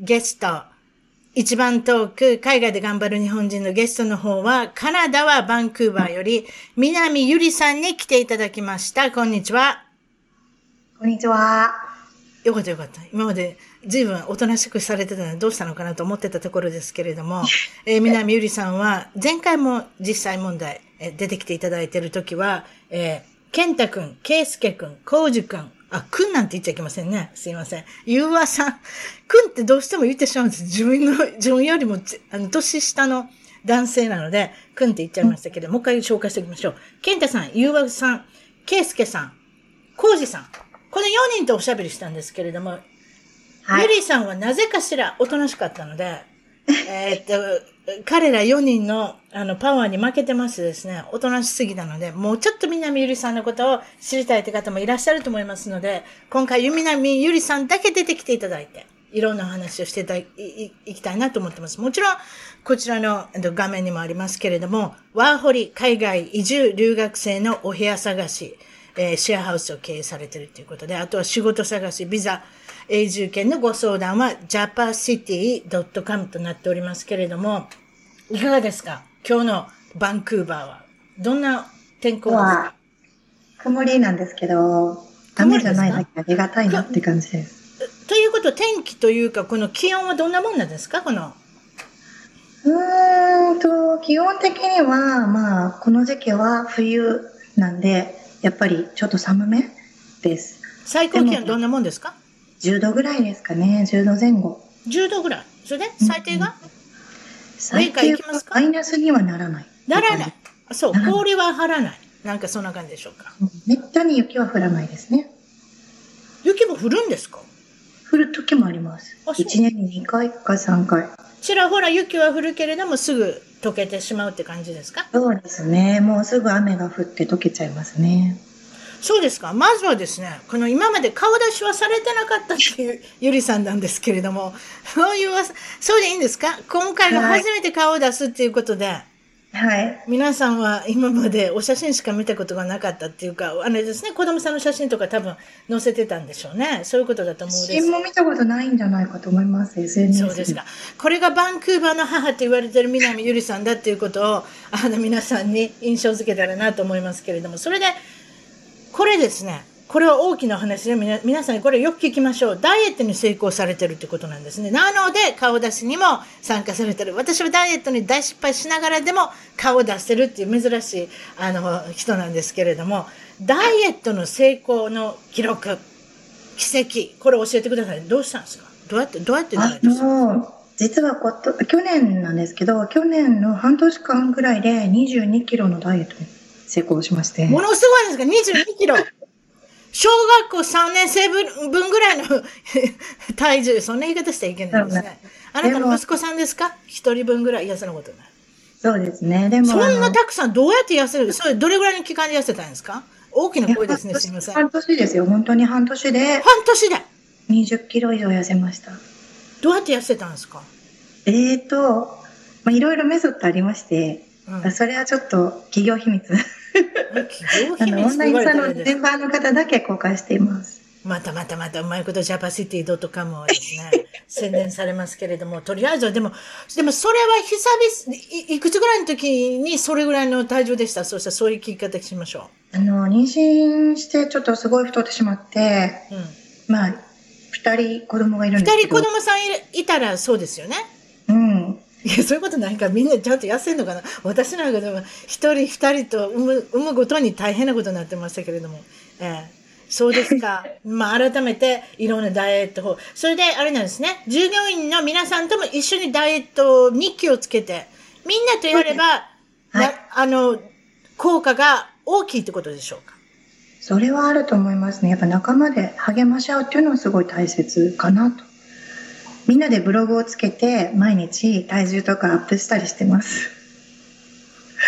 ゲスト、一番トーク、海外で頑張る日本人のゲストの方は、カナダはバンクーバーより、南ゆりさんに来ていただきました。こんにちは。こんにちは。よかったよかった。今まで随分おとなしくされてたのでどうしたのかなと思ってたところですけれども、えー、南ゆりさんは前回も実際問題、えー、出てきていただいているときは、えー、健太くん、圭介くん、浩二くん、あ、くんなんて言っちゃいけませんね。すいません。ゆうわさん。くんってどうしても言ってしまうんです。自分の、自分よりも、あの、年下の男性なので、くんって言っちゃいましたけど、もう一回紹介しておきましょう。健太さん、ゆうわさん、けいすけさん、こうじさん。この4人とおしゃべりしたんですけれども、はい、ゆりさんはなぜかしらおとなしかったので、えっと、彼ら4人のあのパワーに負けてましてですね、おとなしすぎたので、もうちょっと南ゆりさんのことを知りたいって方もいらっしゃると思いますので、今回南ゆりさんだけ出てきていただいて、いろんな話をしていいいきたいなと思ってます。もちろん、こちらの画面にもありますけれども、ワーホリ海外移住留学生のお部屋探し、えー、シェアハウスを経営されてるということで、あとは仕事探し、ビザ、永住権のご相談は japacity.com となっておりますけれども、いかがですか？今日のバンクーバーは。どんな天候ですか？曇りなんですけど、雨じゃないだけありがたいなって感じです。ということ、天気というか、この気温はどんなもんなんですか？この。うーんと、基本的には、まあ、この時期は冬なんで、やっぱりちょっと寒めです。最高気温どんなもんですか？10度ぐらいですかね。10度前後。10度ぐらい。それで？最低が、うん、最低はマイナスにはならない。ならない。そう、氷は張らない。なんかそんな感じでしょうか？めったに雪は降らないですね。雪も降るんですか？降る時もあります。1年に2回か3回。ちらほら雪は降るけれどもすぐ溶けてしまうって感じですか？そうですね。もうすぐ雨が降って溶けちゃいますね。そうですか。まずはですね、この今まで顔出しはされてなかったっていう ゆりさんなんですけれども、そういう、そうでいいんですか？今回が初めて顔を出すっていうことで、はい。皆さんは今までお写真しか見たことがなかったっていうか、あれですね、子供さんの写真とか多分載せてたんでしょうね。そういうことだと思うんです。写真も見たことないんじゃないかと思います、SNS そうですか。これがバンクーバーの母って言われてる南ゆりさんだっていうことを、あの皆さんに印象づけたらなと思いますけれども、それで、これですね、これは大きな話で皆さんにこれよく聞きましょう。ダイエットに成功されてるってことなんですね。なので顔出しにも参加されてる。私はダイエットに大失敗しながらでも顔を出してるっていう珍しいあの人なんですけれども、ダイエットの成功の記録、奇跡、これ教えてください。どうしたんですか？どうやって、どうやってダイエットしたんですか？実はこと、去年なんですけど、去年の半年間ぐらいで22キロのダイエットに成功しまして。ものすごいですか ?22 キロ小学校3年生分ぐらいの 体重、そんな言い方してはいけないですね。あなたの息子さんですか？一人分ぐらい痩せのことない。そうですね。でも。そんなたくさんどうやって痩せる？それどれぐらいの期間で痩せたんですか？大きな声ですね、すみません。半年ですよ。本当に半年で。半年で ?20 キロ以上痩せました。どうやって痩せたんですか？えーと、まあ、いろいろメソッドありまして、うん、それはちょっと企業秘密。あのオンラインサロンメンバーの方だけ公開しています。またまたまたうまいことジャパシティ .com をですね、宣伝されますけれども、とりあえずでも、でもそれは久々、いいくつぐらいの時にそれぐらいの体重でしたそうしたらそういう聞き方しましょう。あの、妊娠してちょっとすごい太ってしまって、うん、まあ、二人子供がいるんですけど。二人子供さんいたらそうですよね。うん。いや、そういうことないからみんなちゃんと痩せるのかな私なんかでも一人二人と産む、産むごとに大変なことになってましたけれども。ええそうですか。まあ、改めて、いろんなダイエット法。それで、あれなんですね。従業員の皆さんとも一緒にダイエットに気をつけて、みんなとやれば、はい、あの、効果が大きいってことでしょうかそれはあると思いますね。やっぱ仲間で励まし合うっていうのはすごい大切かなと。みんなでブログをつけて毎日体重とかアップしたりしてます。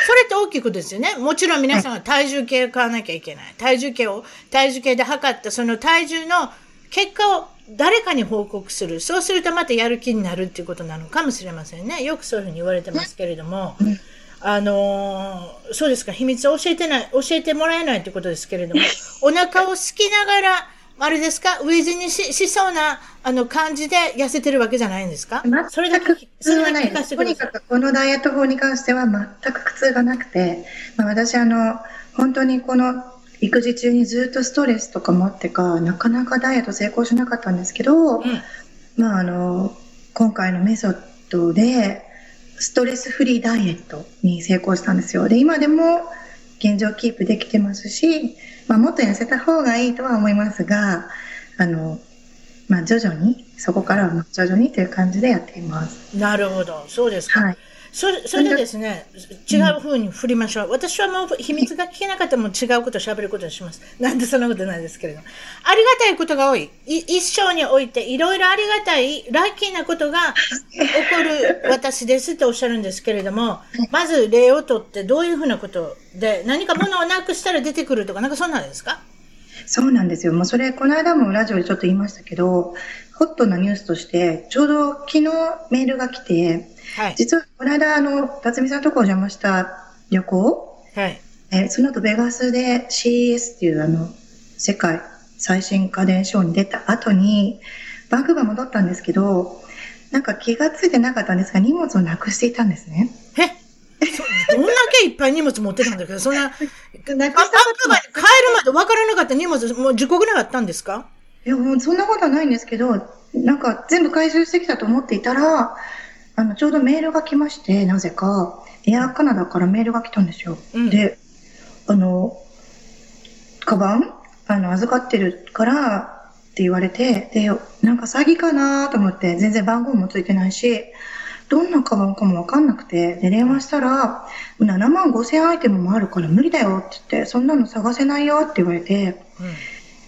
それって大きいことですよね。もちろん皆さんは体重計を買わなきゃいけない。体重計を、体重計で測ったその体重の結果を誰かに報告する。そうするとまたやる気になるっていうことなのかもしれませんね。よくそういうふうに言われてますけれども。あのー、そうですか、秘密を教えてない、教えてもらえないってことですけれども、お腹をすきながら、あれですか、飢え死にししそうな、あの、感じで痩せてるわけじゃないんですか？それだけ、それはないです。とにかくこのダイエット法に関しては全く苦痛がなくて、まあ、私あの、本当にこの育児中にずっとストレスとかもあってか、なかなかダイエット成功しなかったんですけど、うん、まああの、今回のメソッドで、ストレスフリーダイエットに成功したんですよ。で、今でも現状キープできてますし、まあ、もっと痩せた方がいいとは思いますが、あの、まあ、徐々に、そこからは徐々にという感じでやっています。なるほど。そうですか。はい。それ、それでですね、違う風に振りましょう。うん、私はもう秘密が聞けなかったらもう違うことを喋ることをします。なんでそんなことないですけれども。ありがたいことが多い。い一生においていろいろありがたい、ラッキーなことが起こる私ですっておっしゃるんですけれども、まず例をとってどういうふうなことで、何か物をなくしたら出てくるとか、なんかそんなんですか？そうなんですよ。もうそれ、この間もラジオでちょっと言いましたけど、ホットなニュースとして、ちょうど昨日メールが来て、はい、実はこの間、あの、辰巳さんのとこお邪魔した旅行、はい、えその後ベガスで CES っていうあの、世界最新家電ショーに出た後に、バンクーバー戻ったんですけど、なんか気がついてなかったんですが、荷物をなくしていたんですね。え？どんだけいっぱい荷物持ってたんだけど、そんな、バンクーバーに帰るまで分からなかった荷物、もう10個ぐらいあったんですか？いや、もうそんなことはないんですけど、なんか全部回収してきたと思っていたら、あの、ちょうどメールが来まして、なぜか、エアカナダからメールが来たんですよ。うん、で、あの、カバン？あの、預かってるからって言われて、で、なんか詐欺かなと思って、全然番号もついてないし、どんなカバンかもわかんなくて、で、電話したら、7万5千アイテムもあるから無理だよって言って、そんなの探せないよって言われて、うん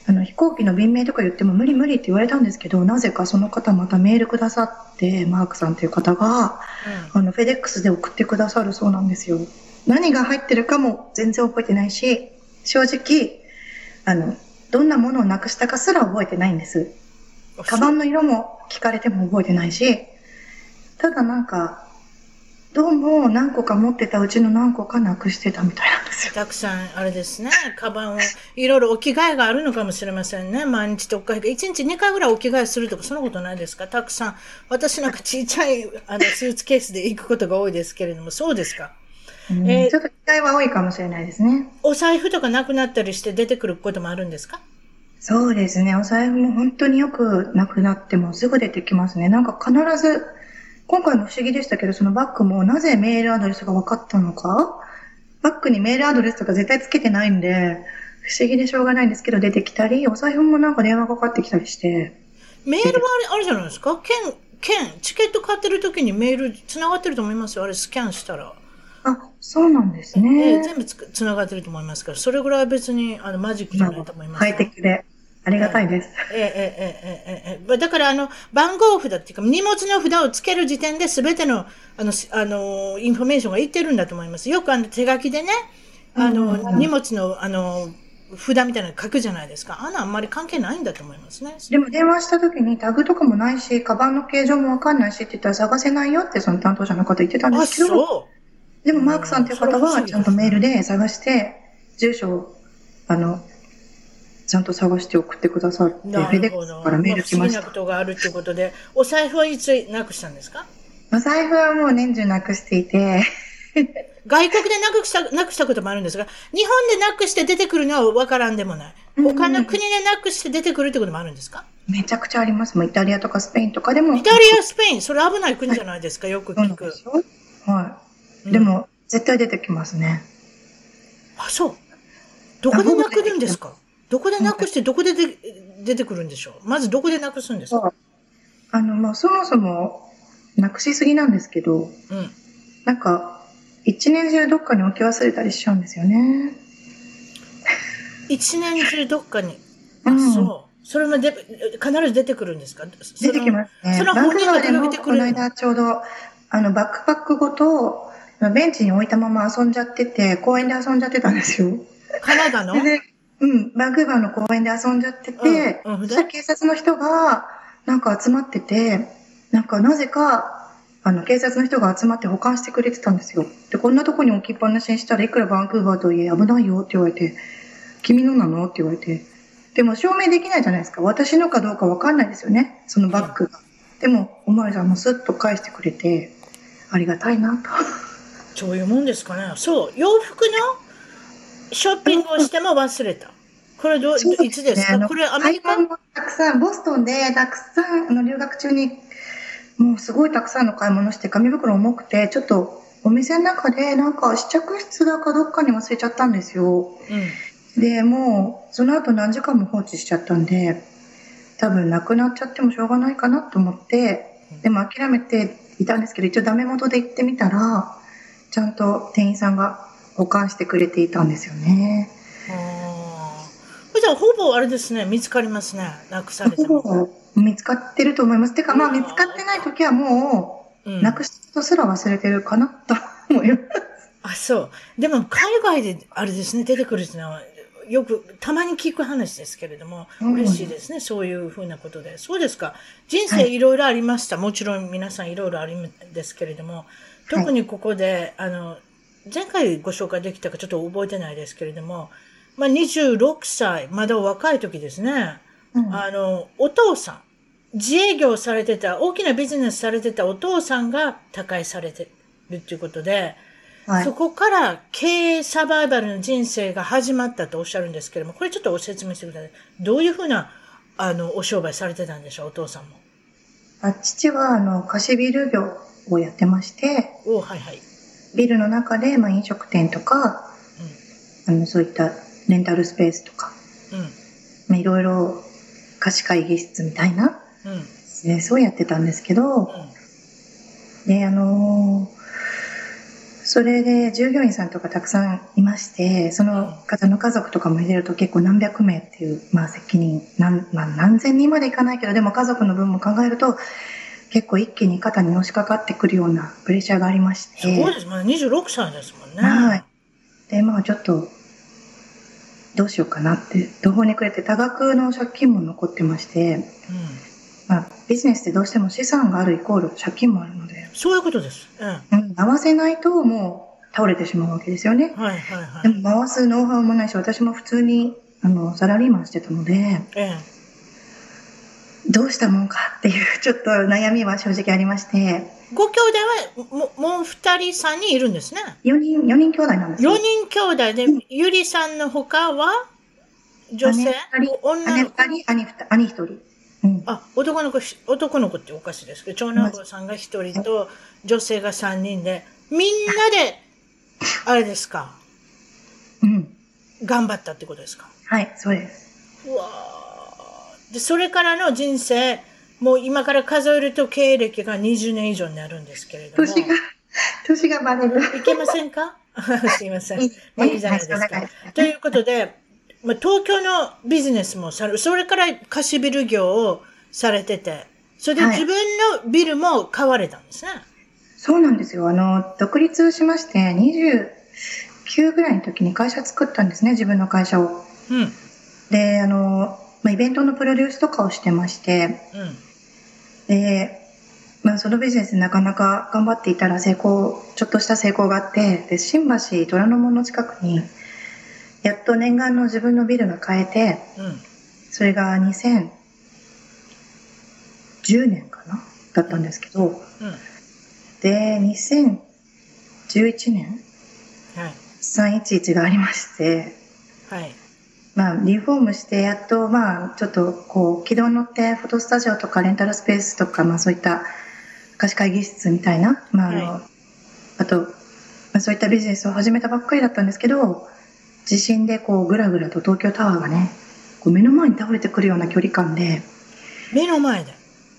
あの飛行機の便名とか言っても無理無理って言われたんですけど、なぜかその方またメールくださって、マークさんという方が、うん、あの、フェデックスで送ってくださるそうなんですよ。何が入ってるかも全然覚えてないし、正直、あの、どんなものをなくしたかすら覚えてないんです。カバンの色も聞かれても覚えてないし、ただなんか、どうも何個か持ってたうちの何個かなくしてたみたいなんですよ。たくさん、あれですね、カバンを、いろいろお着替えがあるのかもしれませんね。毎日とか、1日2回ぐらいお着替えするとか、そんなことないですか？たくさん。私なんかちっちゃいあのスーツケースで行くことが多いですけれども、そうですか？えー、ちょっと機会は多いかもしれないですね。お財布とかなくなったりして出てくることもあるんですか？そうですね。お財布も本当によくなくなってもすぐ出てきますね。なんか必ず、今回も不思議でしたけど、そのバッグもなぜメールアドレスが分かったのか、バッグにメールアドレスとか絶対つけてないんで、不思議でしょうがないんですけど、出てきたり、お財布もなんか電話かかってきたりして。メールはあれあれじゃないですか？券、券、チケット買ってる時にメール繋がってると思いますよ。あれスキャンしたら。あ、そうなんですね。えー、全部つ繋がってると思いますから、それぐらい別にあのマジックじゃないと思います、ハイテクで。ありがたいです。ええええええ。えだからあの、番号札っていうか、荷物の札をつける時点で全ての、あの、あの、インフォメーションがいってるんだと思います。よくあの、手書きでね、あの、荷物の、あの、札みたいなの書くじゃないですか。あんなあんまり関係ないんだと思いますね。でも電話した時にタグとかもないし、カバンの形状もわかんないしって言ったら探せないよってその担当者の方言ってたんですけど。あ、そう。でもマークさんっていう方はちゃんとメールで探して、住所を、あの、ちゃんと探して送ってくださって、フェデックスからメール来ました。まあ、不思議なことがあるっていうことで、お財布はいつなくしたんですか？お財布はもう年中なくしていて外国でなくした、なくしたこともあるんですが、日本でなくして出てくるのはわからんでもない。他の国でなくして出てくるってこともあるんですか？めちゃくちゃあります。もうイタリアとかスペインとかでも。イタリア、スペイン、それ危ない国じゃないですか、よく聞く。はい。でも、絶対出てきますね。あ、そう。どこでなくるんですか？どこでなくしてどこでで出てくるんでしょう？まずどこでなくすんですか？あの、まあ、そもそも、なくしすぎなんですけど、うん。なんか、一年中どっかに置き忘れたりしちゃうんですよね。一年中どっかに。あ、うん、そう。それもで必ず出てくるんですか？出てきますね。それは本人が出てくるこの間ちょうど、あの、バックパックごと、ベンチに置いたまま遊んじゃってて、公園で遊んじゃってたんですよ。カナダの？うん、バンクーバーの公園で遊んじゃってて、うん、そしたら警察の人が、なんか集まってて、なんかなぜか、あの、警察の人が集まって保管してくれてたんですよ。で、こんなとこに置きっぱなしにしたらいくらバンクーバーといえ危ないよって言われて、君のなのって言われて。でも証明できないじゃないですか。私のかどうかわかんないですよね。そのバッグが。でも、おまわりさんもスッと返してくれて、ありがたいなと。そういうもんですかね。そう、洋服のショッピングをしても忘れた。これど、いつですか、これアメリカ？たくさん、ボストンでたくさん、あの、留学中に、もうすごいたくさんの買い物して、紙袋重くて、ちょっと、お店の中で、なんか試着室だかどっかに忘れちゃったんですよ。うん、で、もう、その後何時間も放置しちゃったんで、多分なくなっちゃってもしょうがないかなと思って、でも諦めていたんですけど、一応ダメ元で行ってみたら、ちゃんと店員さんが保管してくれていたんですよね。じゃあ、ほぼあれですね、見つかりますね、なくされてほぼ見つかってると思います。てか、まあ、見つかってない時はもう、うん、なくすとすら忘れてるかなと思います。あ、そう。でも、海外であれですね、出てくるっていうのは、よく、たまに聞く話ですけれども、嬉しいですね、そういうふうなことで。そうですか。人生いろいろありました。はい、もちろん皆さんいろいろあるんですけれども、特にここで、はい、あの、前回ご紹介できたかちょっと覚えてないですけれども、まあ、26歳、まだ若い時ですね。うん、あの、お父さん、自営業されてた、大きなビジネスされてたお父さんが他界されてるっていうことで、はい、そこから経営サバイバルの人生が始まったとおっしゃるんですけれども、これちょっとご説明してください。どういうふうな、あの、お商売されてたんでしょう、お父さんも。あ父は、あの、貸しビル業をやってまして、おはいはい。ビルの中で、まあ、飲食店とか、うん、あのそういったレンタルスペースとか、うんまあ、いろいろ貸し会議室みたいな、うん、そうやってたんですけど、うん、で、あのー、それで従業員さんとかたくさんいまして、その方の家族とかも入れると結構何百名っていう、まあ責任、何、まあ何千人までいかないけど、でも家族の分も考えると、結構一気に肩にのしかかってくるようなプレッシャーがありまして。すごいです。まだ26歳ですもんね。はい。で、まあちょっと、どうしようかなって、途方に暮れて多額の借金も残ってまして、うん、まあビジネスってどうしても資産があるイコール借金もあるので。そういうことです。うん。合わせないともう倒れてしまうわけですよね。はいはいはい。でも回すノウハウもないし、私も普通にあのサラリーマンしてたので、ええどうしたもんかっていうちょっと悩みは正直ありまして。ご兄弟はももう二人、三人いるんですね。四人、四人兄弟なんです四人兄弟で、うん、ゆりさんの他は女性？姉二人、姉二人、兄兄一人。うん、あ、男の子、男の子っておかしいですけど、長男坊さんが一人と女性が三人で、みんなで、あれですか？うん。頑張ったってことですか？はい、そうです。うわで、それからの人生、もう今から数えると経歴が20年以上になるんですけれども。年が、年がバレる。いけませんか？すいません。まあいいじゃないですか。ということで、まあ、東京のビジネスもされ、それから貸しビル業をされてて、それで自分のビルも買われたんですね。はい、そうなんですよ。あの、独立しまして、29ぐらいの時に会社作ったんですね、自分の会社を。うん。で、あの、まあ、イベントのプロデュースとかをしてまして、うん、で、まあ、そのビジネスなかなか頑張っていたら成功、ちょっとした成功があって、で、新橋虎ノ門の近くに、やっと念願の自分のビルが買えて、うん、それが2010年かなだったんですけど、うん、で、2011年？311がありまして、はい。まあ、リフォームして、やっと、まあ、ちょっと、こう、軌道に乗って、フォトスタジオとか、レンタルスペースとか、まあ、そういった貸し会議室みたいな、まあ、あの、はい、あと、まあ、そういったビジネスを始めたばっかりだったんですけど、地震で、こう、ぐらぐらと東京タワーがね、こう目の前に倒れてくるような距離感で。目の前で？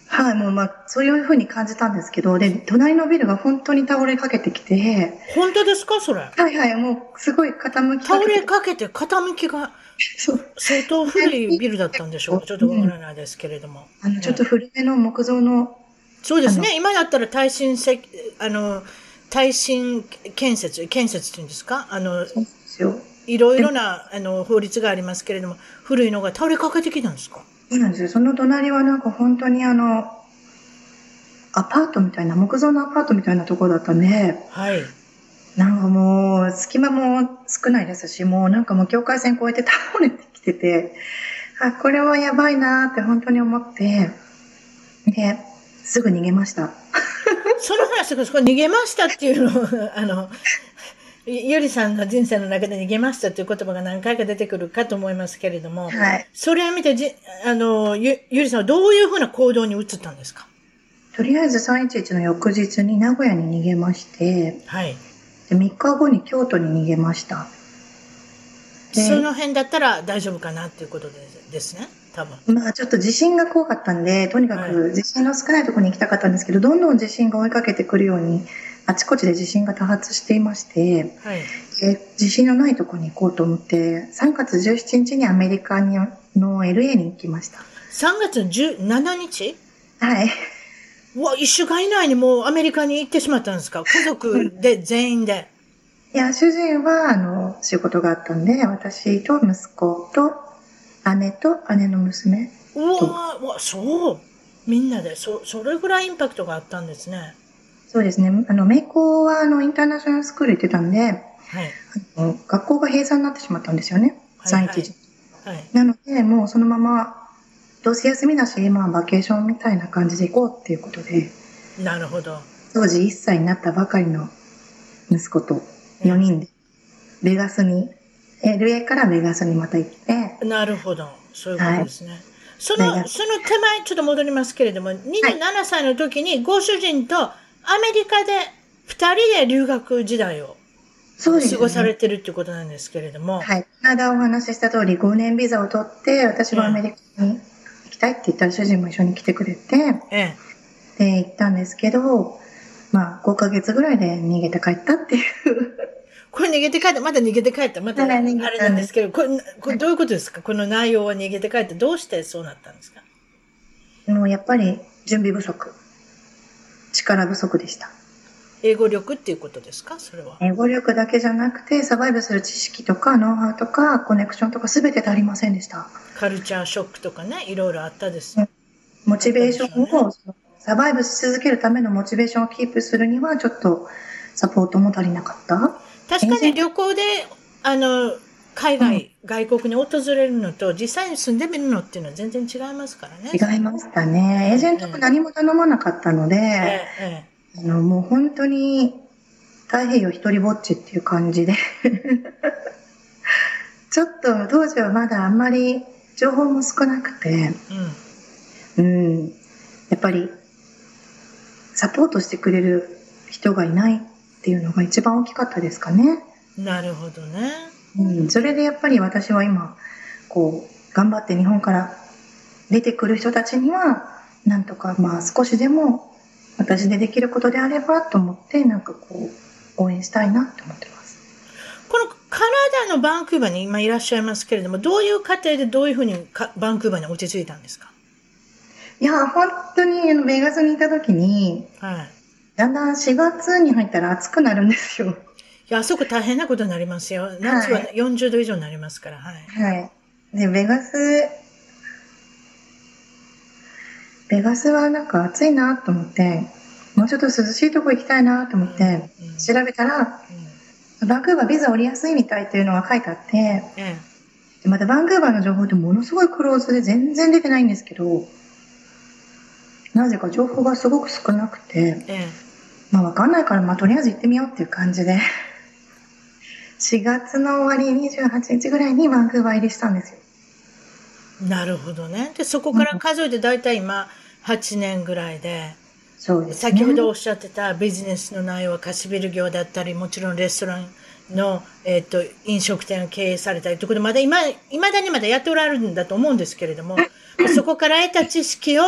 はい、もうまあ、そういうふうに感じたんですけど、で、隣のビルが本当に倒れかけてきて。本当ですか？それ。はいはい、もう、すごい傾き倒れかけて傾きが。相当古いビルだったんでしょう？ちょっとわからないですけれども。あの、ちょっと古めの木造の。そうですね。今だったら耐震せ、あの、耐震建設、建設っていうんですか？あの。いろいろな、あの、法律がありますけれども、古いのが倒れかけてきたんですか？そうなんですよ。その隣はなんか本当にあの、アパートみたいな、木造のアパートみたいなところだったんで、はい。なんかもう、隙間も少ないですし、もうなんかもう境界線越えて倒れてきてて、あ、これはやばいなって本当に思って、で、すぐ逃げました。その話が、そこ逃げましたっていうのを、あの、ゆりさんの人生の中で逃げましたという言葉が何回か出てくるかと思いますけれども、はい、それを見てじ、あの、ゆ、ゆりさんはどういうふうな行動に移ったんですか？とりあえず311の翌日に名古屋に逃げまして、はい。で、3日後に京都に逃げました。その辺だったら大丈夫かなっていうことですですね。多分。まあちょっと地震が怖かったんで、とにかく地震の少ないところに行きたかったんですけど、どんどん地震が追いかけてくるように、あちこちで地震が多発していまして、はい、地震のないところに行こうと思って、3月17日にアメリカにの LA に行きました。3月17日？はい。うわ、一週間以内にもうアメリカに行ってしまったんですか？家族で、全員で。いや、主人は、あの、仕事があったんで、私と息子と、姉と姉の娘うわうわ、そう。みんなで、そ、それぐらいインパクトがあったんですね。そうですね。あの、メイコは、あの、インターナショナルスクール行ってたんで、はい。あの学校が閉鎖になってしまったんですよね。はい、3、1はい。なので、もうそのまま、どうせ休みだし、まあ、バケーションみたいな感じで行こうっていうことで。なるほど。当時1歳になったばかりの息子と4人で、ベガスに、LA からベガスにまた行って。なるほど。そういうことですね。はいその、その手前、ちょっと戻りますけれども、27歳の時にご主人とアメリカで二人で留学時代を過ごされてるっていうことなんですけれども。はい。まだお話しした通り、5年ビザを取って、私はアメリカにたいって言ったら主人も一緒に来てくれて、ええ、で、行ったんですけど、まあ、5ヶ月ぐらいで逃げて帰ったっていう。これ逃げて帰った、まだ逃げて帰った、まだあれなんですけど、これ、これどういうことですか？この内容は逃げて帰って、どうしてそうなったんですか？もうやっぱり準備不足。力不足でした。英語力っていうことですか？それは。英語力だけじゃなくて、サバイブする知識とか、ノウハウとか、コネクションとか、すべて足りませんでした。カルチャーショックとかね、いろいろあったです。モチベーションを、ね、サバイブし続けるためのモチベーションをキープするには、ちょっとサポートも足りなかった。確かに旅行で、あの、海外、うん、外国に訪れるのと、実際に住んでみるのっていうのは全然違いますからね。違いましたね。エージェントも何も頼まなかったので、ええあのもう本当に太平洋一人ぼっちっていう感じで。ちょっと当時はまだあんまり情報も少なくて、うん、うん、やっぱりサポートしてくれる人がいないっていうのが一番大きかったですかね。なるほどね。うん、それでやっぱり私は今、こう、頑張って日本から出てくる人たちには、なんとかまあ少しでも私でできることであればと思って、なんかこう、応援したいなって思ってます。このカナダのバンクーバーに今いらっしゃいますけれども、どういう過程でどういうふうにバンクーバーに落ち着いたんですか？いや、本当にあのベガスにいた時に、はい、だんだん4月に入ったら暑くなるんですよ。いや、あそこ大変なことになりますよ。夏は40度以上になりますから、はい。はい。で、ベガス、ベガスはなんか暑いなと思って、もうちょっと涼しいとこ行きたいなと思って、調べたら、バンクーバービザ降りやすいみたいっていうのが書いてあって、またバンクーバーの情報ってものすごいクローズで全然出てないんですけど、なぜか情報がすごく少なくて、まあわかんないから、まあとりあえず行ってみようっていう感じで4月の終わり28日ぐらいにバンクーバー入りしたんですよ。なるほどね。で、そこから数えて大体今8年ぐらいで、そうです、ね、先ほどおっしゃってたビジネスの内容は貸しビル業だったり、もちろんレストランの、えっ、ー、と、飲食店を経営されたりということで、まだ今、未だにまだやっておられるんだと思うんですけれども、そこから得た知識を、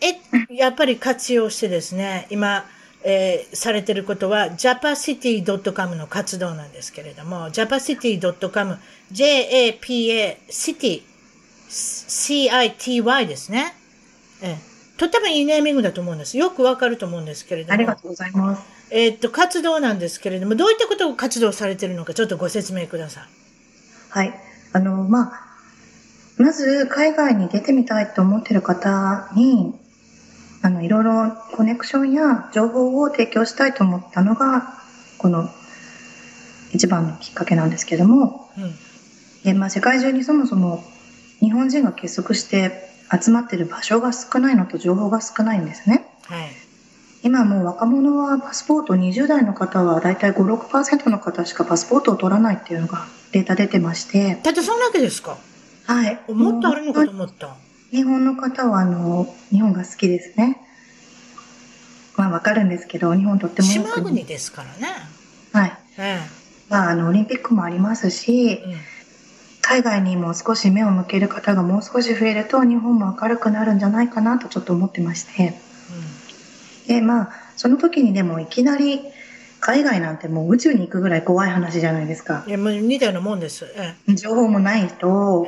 え、やっぱり活用してですね、今、えー、されてることは japacity.com の活動なんですけれども、japacity.com、J-A-P-A City、C-I-T-Y ですね。えー、とってもいいネーミングだと思うんです。よくわかると思うんですけれども。ありがとうございます。えー、っと、活動なんですけれども、どういったことを活動されてるのか、ちょっとご説明ください。はい。あの、まあ、まず、海外に出てみたいと思ってる方に、あの、いろいろコネクションや情報を提供したいと思ったのが、この一番のきっかけなんですけども、うん、でまあ、世界中にそもそも日本人が結束して集まってる場所が少ないのと情報が少ないんですね。はい、今もう若者はパスポート20代の方はだいたい5、6%の方しかパスポートを取らないっていうのがデータ出てまして。だってそんだけですか？はい。もっとあるのかと思った。日本の方は、あの、日本が好きですね。まあ、わかるんですけど、日本とっても島国ですからね。はい。まあ、あの、オリンピックもありますし、うん、海外にも少し目を向ける方がもう少し増えると、日本も明るくなるんじゃないかなとちょっと思ってまして。うん、で、まあ、その時にでもいきなり、海外なんてもう宇宙に行くぐらい怖い話じゃないですか。いや、もう似たようなもんです。ええ、情報もないと、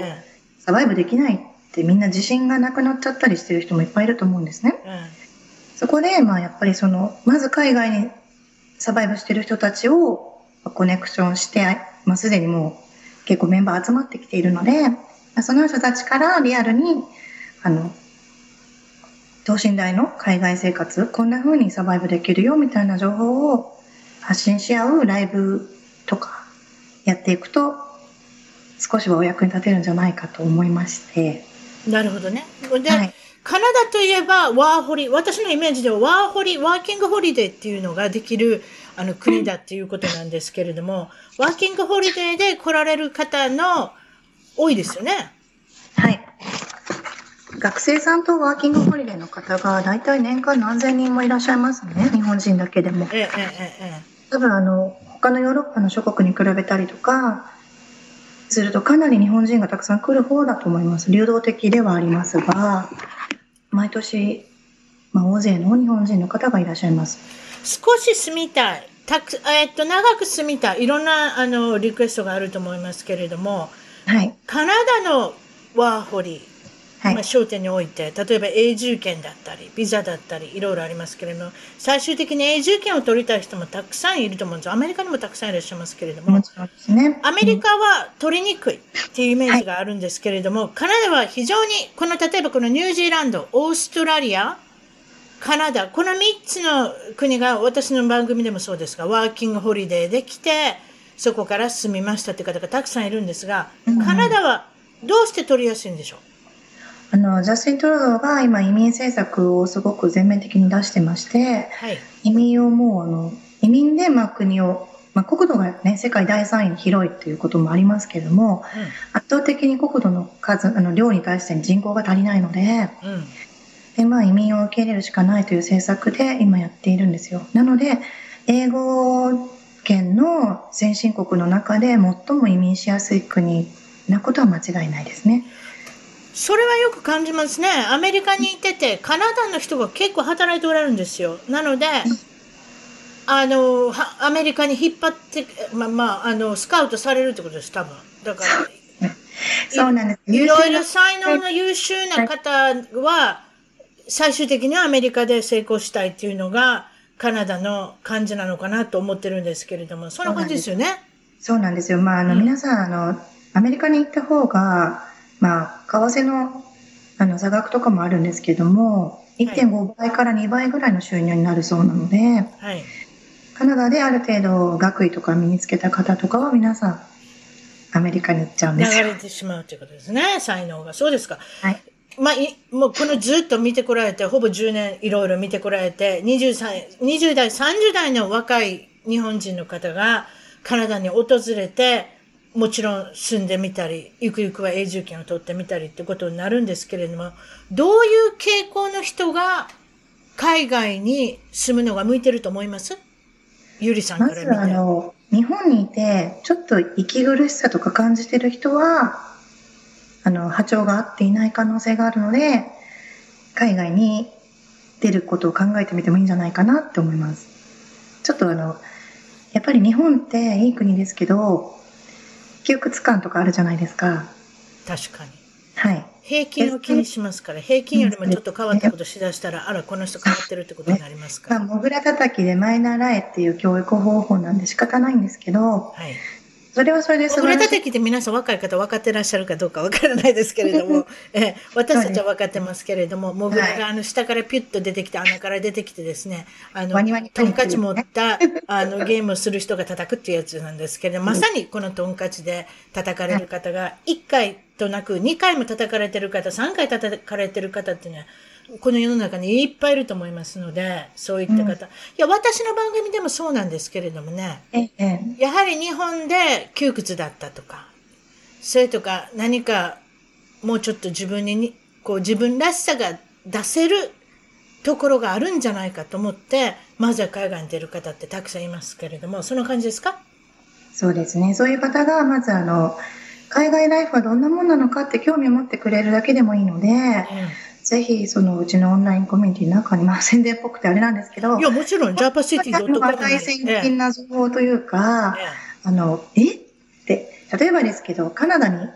サバイブできないってみんな自信がなくなっちゃったりしてる人もいっぱいいると思うんですね。うん、そこで、まあやっぱりその、まず海外にサバイブしてる人たちをコネクションして、まあすでにもう結構メンバー集まってきているので、その人たちからリアルに、あの、等身大の海外生活、こんな風にサバイブできるよみたいな情報を発信し合うライブとかやっていくと少しはお役に立てるんじゃないかと思いまして。なるほどね。で、はい、カナダといえばワーホリ、私のイメージではワーホリ、ワーキングホリデーっていうのができるあの国だっていうことなんですけれども、ワーキングホリデーで来られる方の多いですよね。はい。学生さんとワーキングホリデーの方が大体年間何千人もいらっしゃいますね。日本人だけでも。ええええ多分あの、他のヨーロッパの諸国に比べたりとか、するとかなり日本人がたくさん来る方だと思います。流動的ではありますが、毎年、まあ、大勢の日本人の方がいらっしゃいます。少し住みたい。たく、えっと、長く住みたい。いろんな、あの、リクエストがあると思いますけれども、はい。カナダのワーホリ、はい、まあ、焦点において、例えば永住権だったり、ビザだったり、いろいろありますけれども、最終的に永住権を取りたい人もたくさんいると思うんですアメリカにもたくさんいらっしゃいますけれども、もね、アメリカは取りにくいっていうイメージがあるんですけれども、はい、カナダは非常に、この例えばこのニュージーランド、オーストラリア、カナダ、この3つの国が私の番組でもそうですが、ワーキングホリデーで来て、そこから住みましたって方がたくさんいるんですが、カナダはどうして取りやすいんでしょう？あの、ジャスティン・トルドーが今移民政策をすごく全面的に出してまして、はい、移民をもう、あの、移民で、まあ、国を、まあ、国土がね、世界第3位に広いっていうこともありますけれども、うん、圧倒的に国土の数、あの、量に対して人口が足りないので、うん、で、まあ、移民を受け入れるしかないという政策で今やっているんですよ。なので、英語圏の先進国の中で最も移民しやすい国なことは間違いないですね。それはよく感じますね。アメリカにいてて、カナダの人が結構働いておられるんですよ。なので、あの、アメリカに引っ張って、まあまあ、あの、スカウトされるってことです、多分。だから、そうなんです。いろいろ才能の優秀な方は、最終的にはアメリカで成功したいっていうのが、カナダの感じなのかなと思ってるんですけれども、そんな感じですよね。そうなんですよ。まあ、あの、皆さん、あの、アメリカに行った方が、まあ、為替のあの差額とかもあるんですけども、1.5倍から2倍ぐらいの収入になるそうなので、はい、カナダである程度学位とか身につけた方とかは皆さん、アメリカに行っちゃうんですよ。流れてしまうということですね、才能が。そうですか。はい。まあ、いもうこのずっと見てこられて、ほぼ10年いろいろ見てこられて、23 20代、30代の若い日本人の方が、カナダに訪れて、もちろん住んでみたり、ゆくゆくは永住権を取ってみたりってことになるんですけれども、どういう傾向の人が海外に住むのが向いてると思います？ゆりさんから見て。まずあの、日本にいて、ちょっと息苦しさとか感じてる人は、あの、波長が合っていない可能性があるので、海外に出ることを考えてみてもいいんじゃないかなって思います。ちょっとあの、やっぱり日本っていい国ですけど、窮屈感とかあるじゃないですか。確かに。はい。平均を気にしますから、平均よりもちょっと変わったことしだしたら、あら、この人変わってるってことになりますから。まあ、モグラ叩きでマイナーラエっていう教育方法なんで仕方ないんですけど、はい。それはそれですごい。叩きって皆さん若い方分かってらっしゃるかどうか分からないですけれども、え私たちは分かってますけれども、モグラがあの下からピュッと出てきて、穴から出てきてですね、あの、トンカチ持ったあのゲームをする人が叩くっていうやつなんですけれども、まさにこのトンカチで叩かれる方が、1回となく2回も叩かれてる方、3回叩かれてる方っていうのは、この世の中にいっぱいいると思いますので、そういった方。うん、いや、私の番組でもそうなんですけれどもね。ええ、やはり日本で窮屈だったとか、それとか何かもうちょっと自分に、こう自分らしさが出せるところがあるんじゃないかと思って、まずは海外に出る方ってたくさんいますけれども、その感じですか？そうですね。そういう方が、まずあの、海外ライフはどんなもんなのかって興味を持ってくれるだけでもいいので、うんぜひ、そのうちのオンラインコミュニティの中に、まあ宣伝っぽくてあれなんですけど。いや、もちろん、ジャパシティドットコム。大先進な情報というか、あの、え？って、例えばですけど、カナダに、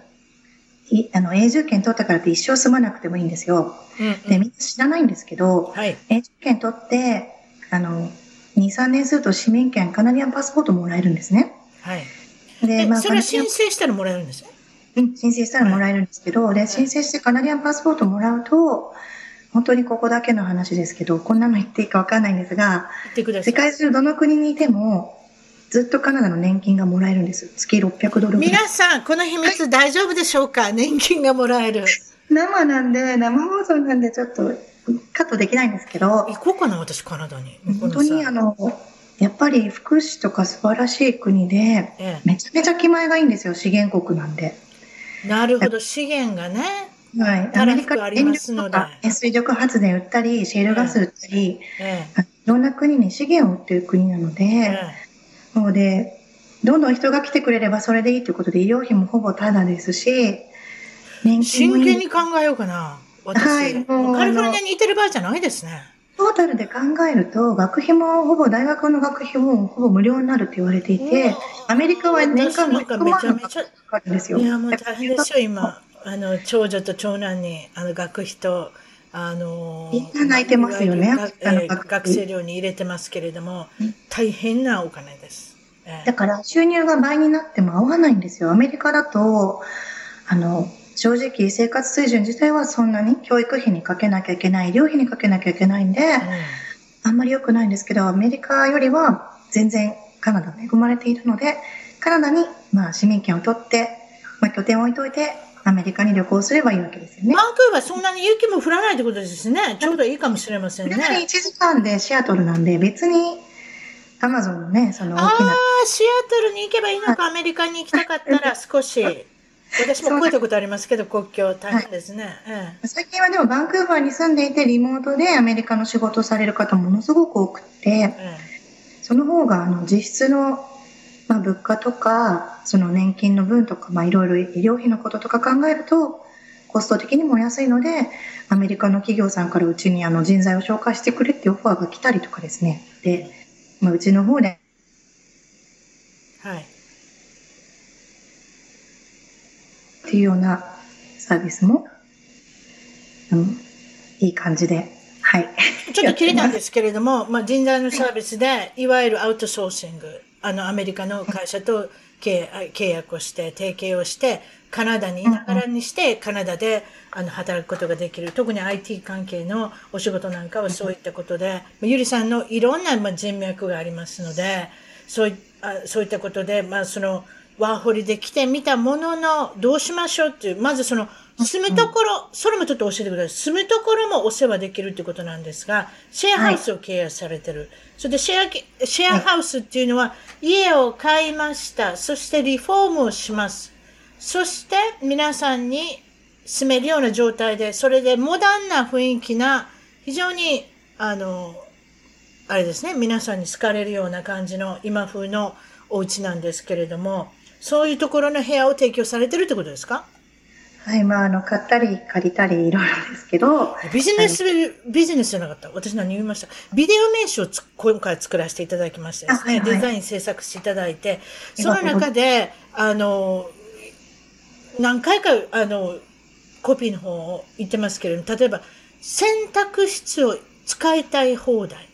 いあの、永住権取ったからって一生住まなくてもいいんですよ。うんうん、で、みんな知らないんですけど、はい、永住権取って、あの、2、3年すると市民権、カナディアンパスポートもらえるんですね。はい。で、まあ、それは申請したらもらえるんですよ。うん、申請したらもらえるんですけど、で、申請してカナディアンパスポートもらうと、本当にここだけの話ですけど、こんなの言っていいかわかんないんですが、世界中どの国にいても、ずっとカナダの年金がもらえるんです。月600ドル皆さん、この秘密大丈夫でしょうか、はい、年金がもらえる。生なんで、生放送なんでちょっとカットできないんですけど。行こうかな、私、カナダに。本当にあの、やっぱり福祉とか素晴らしい国で、めちゃめちゃ気前がいいんですよ、資源国なんで。なるほど、資源がね。はい。アメリカありますので。水力発電売ったり、シェールガス売ったり、ええ、いろんな国に資源を売ってる国なので、ええ、もうで、どんどん人が来てくれればそれでいいということで、医療費もほぼタダですし、年金真剣に考えようかな。私、はい、カリフォルニアにいてる場合じゃないですね。トータルで考えると、学費もほぼ大学の学費もほぼ無料になるって言われていて、アメリカは年間6万円かかるんですよ。いや、もう大変ですよ、今。あの、長女と長男に、あの、学費と、あの、みんな泣いてますよね。学生寮に入れてますけれども、大変なお金です。だから収入が倍になっても合わないんですよ。アメリカだと、あの、正直生活水準自体はそんなに教育費にかけなきゃいけない、医療費にかけなきゃいけないんで、うん、あんまり良くないんですけど、アメリカよりは全然カナダ恵まれているので、カナダに、まあ、市民権を取って、まあ、拠点を置いといて、アメリカに旅行すればいいわけですよね。バンクーバーそんなに雪も降らないってことですね。ちょうどいいかもしれませんね。1時間でシアトルなんで、別にアマゾンのね、その大きな。ああ、シアトルに行けばいいのか、アメリカに行きたかったら少し。私も超えたことありますけど、国境大変ですね、はいええ。最近はでもバンクーバーに住んでいて、リモートでアメリカの仕事をされる方ものすごく多くて、え、その方があの実質の、まあ、物価とか、その年金の分とか、まあ、いろいろ医療費のこととか考えると、コスト的にも安いので、アメリカの企業さんからうちにあの人材を紹介してくれってオファーが来たりとかですね。で、まあ、うちの方で、はい。っていうようなサービスも、うん、いい感じで、はい。ちょっと切れたんですけれども、まあ、人材のサービスで、いわゆるアウトソーシング、あの、アメリカの会社と契約をして、提携をして、カナダにいながらにして、カナダであの働くことができる。特に IT 関係のお仕事なんかはそういったことで、ゆりさんのいろんな人脈がありますので、そういそういったことで、まあ、その、ワーホリで来てみたものの、どうしましょうっていう、まずその、住むところ、それもちょっと教えてください。住むところもお世話できるってことなんですが、シェアハウスを契約されてる。はい、それでシェア、シェアハウスっていうのは、家を買いました。そしてリフォームをします。そして皆さんに住めるような状態で、それでモダンな雰囲気な、非常に、あの、あれですね、皆さんに好かれるような感じの今風のお家なんですけれども、そういうところの部屋を提供されてるってことですか？はい、まあ、あの、買ったり借りたりいろいろですけど。ビジネス、ビジネスじゃなかった？私何言いました。ビデオ名刺を今回作らせていただきましてですね、はいはい、デザイン制作していただいて、その中で、あの、何回か、あの、コピーの方を言ってますけれども、例えば、洗濯室を使いたい放題。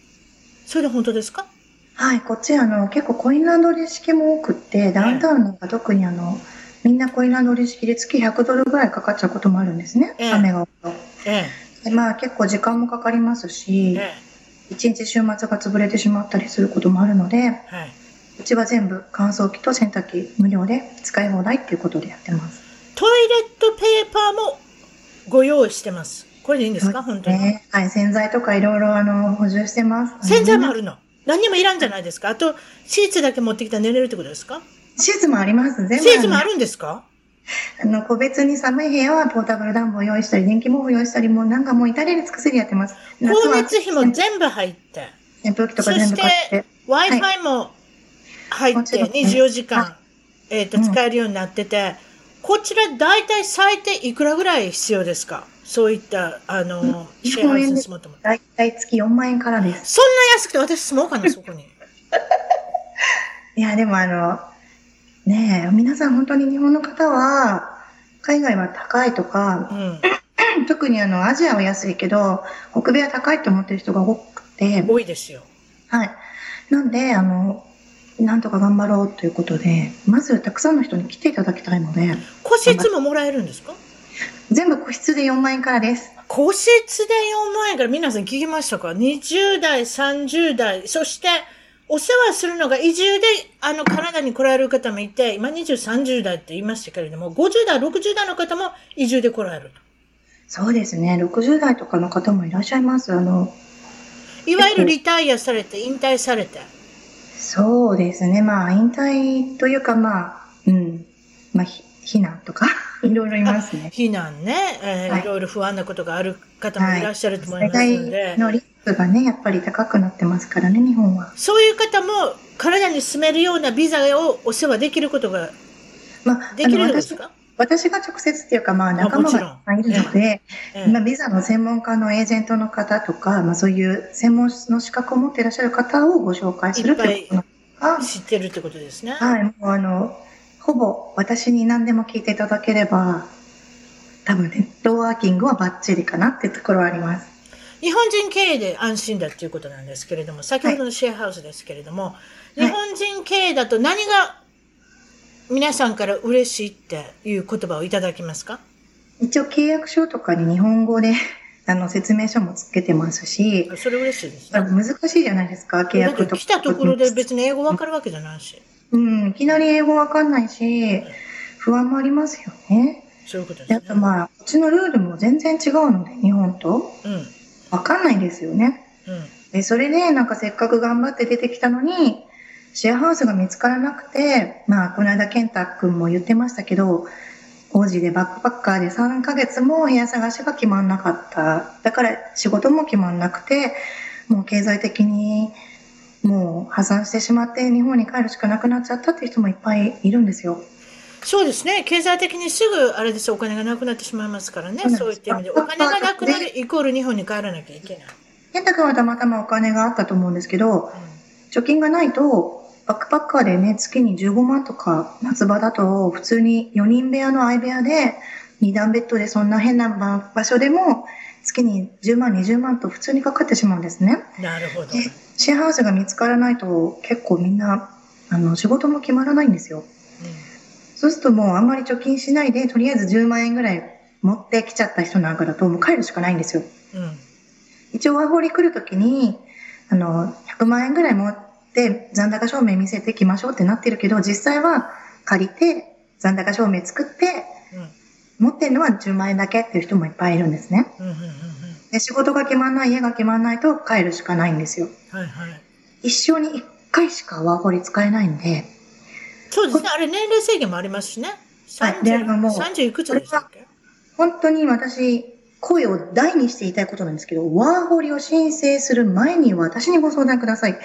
それで本当ですか？はい、こっちあの結構コインランドリー式も多くってダウンタウンなんか特にあのみんなコインランドリー式で月100ドルぐらいかかっちゃうこともあるんですね、ええ、雨が多ると、ええ、まあ結構時間もかかりますし、ええ、1日週末が潰れてしまったりすることもあるので、はい、うちは全部乾燥機と洗濯機無料で使い放題っていうことでやってます。トイレットペーパーもご用意してます。これでいいんですか、ね、本当に。はい洗剤とかいろいろあの補充してます。洗剤もあるの？何にもいらんじゃないですか。あと、シーツだけ持ってきたら寝れるってことですか？シーツもあります。全部。シーツもあるんですか？あの、個別に寒い部屋はポータブル暖房用意したり、電気毛布用意したり、もうなんかもう至れり尽くせりやってます。光熱費も全部入って。扇風機とか全部買って。Wi-Fi も入って、24時間、えっ、と、使えるようになってて、こちら大体最低いくらぐらい必要ですか？そういった、あの、シェアハウスに住もうと思って。大体月4万円からです。そんな安くて私住もうかな、そこに。いや、でもあの、ねえ、皆さん本当に日本の方は、海外は高いとか、うん、特にあの、アジアは安いけど、北米は高いと思ってる人が多くて。多いですよ。はい。なんで、あの、なんとか頑張ろうということで、まずたくさんの人に来ていただきたいので。個室ももらえるんですか？全部個室で4万円からです。個室で4万円から皆さん聞きましたか ?20 代、30代、そしてお世話するのが移住で、あの、カナダに来られる方もいて、今20、30代って言いましたけれども、50代、60代の方も移住で来られると。そうですね。60代とかの方もいらっしゃいます。あの、いわゆるリタイアされて、引退されて。そうですね。まあ、引退というか、まあ、うん。まあ、避難とか。いろいろいますね。避難ね、えーはい、いろいろ不安なことがある方もいらっしゃると思いますので。はい、のリスクがね、やっぱり高くなってますからね、日本は。そういう方も、体に住めるようなビザをお世話できることが、まあ、できるんですか？私が直接っていうか、まあ、仲間がいるので、ええまあ、ビザの専門家のエージェントの方とか、まあ、そういう専門の資格を持っていらっしゃる方をご紹介するということが知ってるってことですね。はい。もうあの、ほぼ私に何でも聞いていただければ、多分ネットワーキングはバッチリかなっていうところはあります。日本人経営で安心だっていうことなんですけれども、先ほどのシェアハウスですけれども、はい、日本人経営だと何が皆さんから嬉しいっていう言葉をいただきますか？一応契約書とかに日本語で あの説明書もつけてますし、それ嬉しいですね。難しいじゃないですか、契約とか。来たところで別に英語わかるわけじゃないし。うん、いきなり英語わかんないし、不安もありますよね。そういうことですね。あとまあ、うちのルールも全然違うので、日本と。うん。わかんないですよね。うん。で、それでなんかせっかく頑張って出てきたのに、シェアハウスが見つからなくて、まあ、この間、健太君も言ってましたけど、王子でバックパッカーで3ヶ月も部屋探しが決まんなかった。だから仕事も決まんなくて、もう経済的にもう破産してしまって日本に帰るしかなくなっちゃったっていう人もいっぱいいるんですよ。そうですね。経済的にすぐ、あれですお金がなくなってしまいますからね。そういった意味で。お金がなくなるイコール日本に帰らなきゃいけない。健太君はたまたまお金があったと思うんですけど、うん、貯金がないと、バックパッカーでね、月に15万とか、夏場だと、普通に4人部屋の相部屋で、2段ベッドでそんな変な場所でも、月に10万、20万と普通にかかってしまうんですね。なるほど。シェアハウスが見つからないと結構みんな、あの、仕事も決まらないんですよ。うん、そうするともうあんまり貯金しないで、とりあえず10万円ぐらい持ってきちゃった人なんかだともう帰るしかないんですよ。うん、一応ワーホリ来るときに、あの、100万円ぐらい持って残高証明見せてきましょうってなってるけど、実際は借りて、残高証明作って、持ってるのは10万円だけっていう人もいっぱいいるんですね。で仕事が決まんない、家が決まんないと帰るしかないんですよ。はいはい、一生に一回しかワーホリ使えないんで。そうですね。あれ年齢制限もありますしね。はい。で、もう、30いくつでしたっけ？本当に私、声を大にして言いたいことなんですけど、ワーホリを申請する前に私にご相談ください。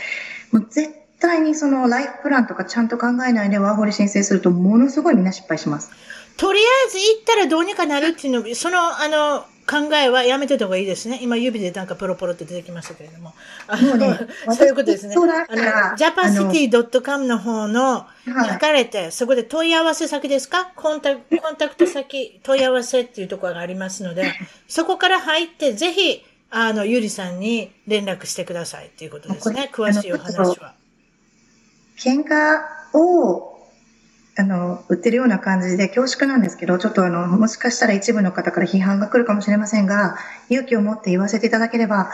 もう絶対にそのライフプランとかちゃんと考えないでワーホリ申請するとものすごいみんな失敗します。とりあえず行ったらどうにかなるっていうの、その、あの、考えはやめてた方がいいですね。今指でなんかポロポロって出てきましたけれども。あの、ね、そういうことですね。あの、ジャパシティ .com の方の、書かれて、はい、そこで問い合わせ先ですか？コンタコンタクト先、問い合わせっていうところがありますので、そこから入って、ぜひ、あの、ゆりさんに連絡してくださいっていうことですね。詳しいお話は。喧嘩をあの、売ってるような感じで恐縮なんですけど、ちょっとあの、もしかしたら一部の方から批判が来るかもしれませんが、勇気を持って言わせていただければ、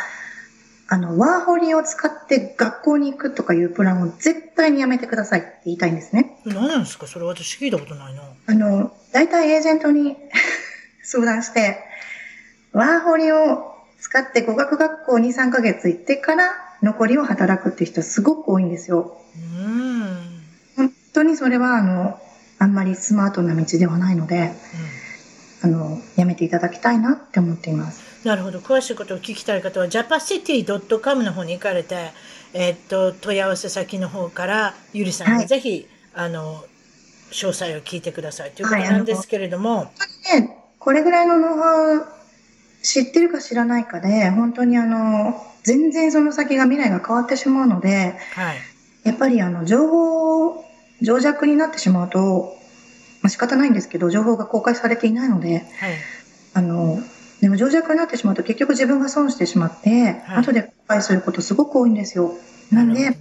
あの、ワーホリを使って学校に行くとかいうプランを絶対にやめてくださいって言いたいんですね。何なんですか？それ私聞いたことないな。あの、大体エージェントに 相談して、ワーホリを使って語学学校に3ヶ月行ってから残りを働くって人すごく多いんですよ。うん当にそれは、あの、あんまりスマートな道ではないので、うん、あの、やめていただきたいなって思っています。なるほど。詳しいことを聞きたい方は、japacity.com の方に行かれて、えー、っと、問い合わせ先の方から、ゆりさんにぜひ、はい、あの、詳細を聞いてくださいということなんですけれども。はい、ね、これぐらいのノウハウ知ってるか知らないかで、本当にあの、全然その先が未来が変わってしまうので、はい、やっぱりあの、情報情弱になってしまうと、まあ、仕方ないんですけど、情報が公開されていないので、はい、あの、でも情弱になってしまうと結局自分が損してしまって、はい、後で後悔することすごく多いんですよ。なんで、ね、